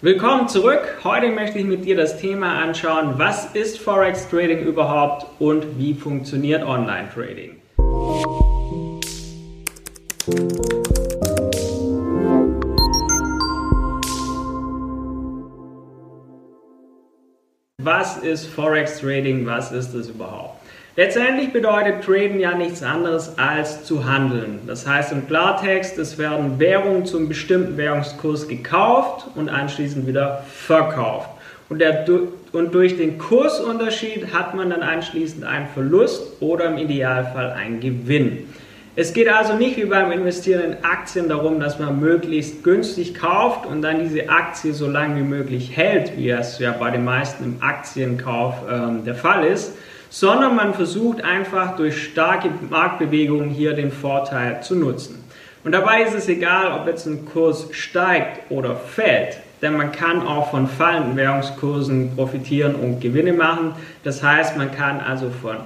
Willkommen zurück. Heute möchte ich mit dir das Thema anschauen, was ist Forex Trading überhaupt und wie funktioniert Online Trading. Was ist Forex Trading? Was ist es überhaupt? Letztendlich bedeutet Traden ja nichts anderes als zu handeln. Das heißt im Klartext, es werden Währungen zum bestimmten Währungskurs gekauft und anschließend wieder verkauft. Und, der, und durch den Kursunterschied hat man dann anschließend einen Verlust oder im Idealfall einen Gewinn. Es geht also nicht wie beim Investieren in Aktien darum, dass man möglichst günstig kauft und dann diese Aktie so lange wie möglich hält, wie es ja bei den meisten im Aktienkauf ähm, der Fall ist, sondern man versucht einfach durch starke Marktbewegungen hier den Vorteil zu nutzen. Und dabei ist es egal, ob jetzt ein Kurs steigt oder fällt, denn man kann auch von fallenden Währungskursen profitieren und Gewinne machen. Das heißt, man kann also von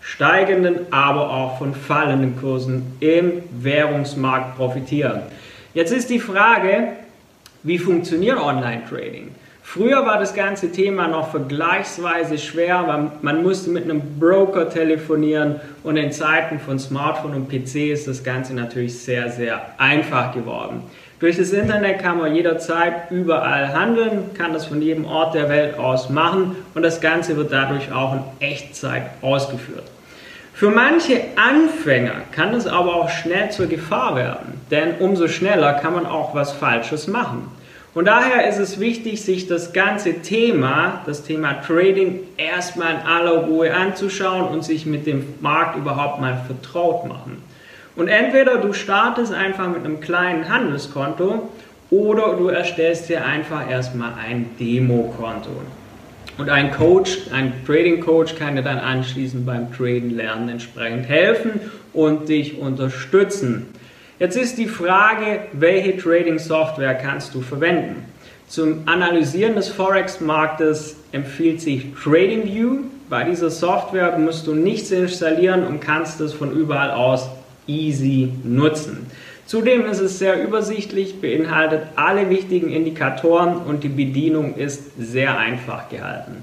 steigenden, aber auch von fallenden Kursen im Währungsmarkt profitieren. Jetzt ist die Frage, wie funktioniert Online-Trading? Früher war das ganze Thema noch vergleichsweise schwer, weil man musste mit einem Broker telefonieren und in Zeiten von Smartphone und PC ist das Ganze natürlich sehr, sehr einfach geworden. Durch das Internet kann man jederzeit überall handeln, kann das von jedem Ort der Welt aus machen und das Ganze wird dadurch auch in Echtzeit ausgeführt. Für manche Anfänger kann es aber auch schnell zur Gefahr werden, denn umso schneller kann man auch was Falsches machen. Und daher ist es wichtig, sich das ganze Thema, das Thema Trading, erstmal in aller Ruhe anzuschauen und sich mit dem Markt überhaupt mal vertraut machen. Und entweder du startest einfach mit einem kleinen Handelskonto oder du erstellst dir einfach erstmal ein Demokonto. Und ein Coach, ein Trading Coach kann dir dann anschließend beim Traden lernen entsprechend helfen und dich unterstützen. Jetzt ist die Frage, welche Trading-Software kannst du verwenden? Zum Analysieren des Forex-Marktes empfiehlt sich TradingView. Bei dieser Software musst du nichts installieren und kannst es von überall aus easy nutzen. Zudem ist es sehr übersichtlich, beinhaltet alle wichtigen Indikatoren und die Bedienung ist sehr einfach gehalten.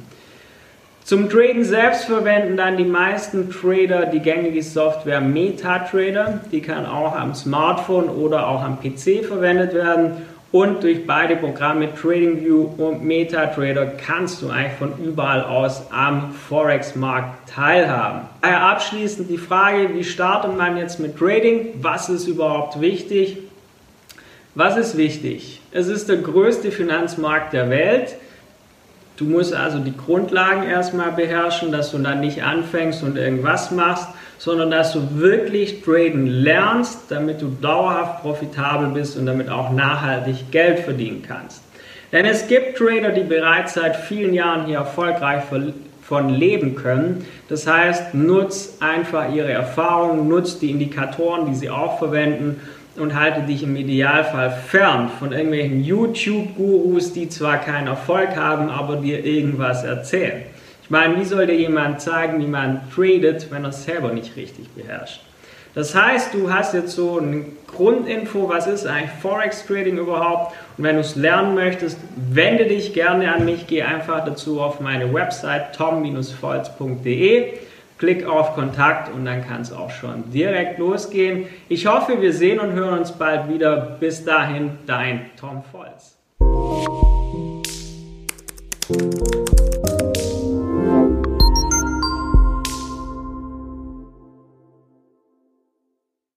Zum Traden selbst verwenden dann die meisten Trader die gängige Software MetaTrader. Die kann auch am Smartphone oder auch am PC verwendet werden. Und durch beide Programme TradingView und MetaTrader kannst du eigentlich von überall aus am Forex-Markt teilhaben. Daher abschließend die Frage, wie startet man jetzt mit Trading? Was ist überhaupt wichtig? Was ist wichtig? Es ist der größte Finanzmarkt der Welt. Du musst also die Grundlagen erstmal beherrschen, dass du dann nicht anfängst und irgendwas machst, sondern dass du wirklich traden lernst, damit du dauerhaft profitabel bist und damit auch nachhaltig Geld verdienen kannst. Denn es gibt Trader, die bereits seit vielen Jahren hier erfolgreich von leben können. Das heißt, nutz einfach ihre Erfahrungen, nutz die Indikatoren, die sie auch verwenden und halte dich im Idealfall fern von irgendwelchen YouTube-Gurus, die zwar keinen Erfolg haben, aber dir irgendwas erzählen. Ich meine, wie soll dir jemand zeigen, wie man tradet, wenn er es selber nicht richtig beherrscht? Das heißt, du hast jetzt so eine Grundinfo, was ist eigentlich Forex Trading überhaupt? Und wenn du es lernen möchtest, wende dich gerne an mich, geh einfach dazu auf meine Website tom-volz.de Klick auf Kontakt und dann kann es auch schon direkt losgehen. Ich hoffe, wir sehen und hören uns bald wieder. Bis dahin, dein Tom Volz.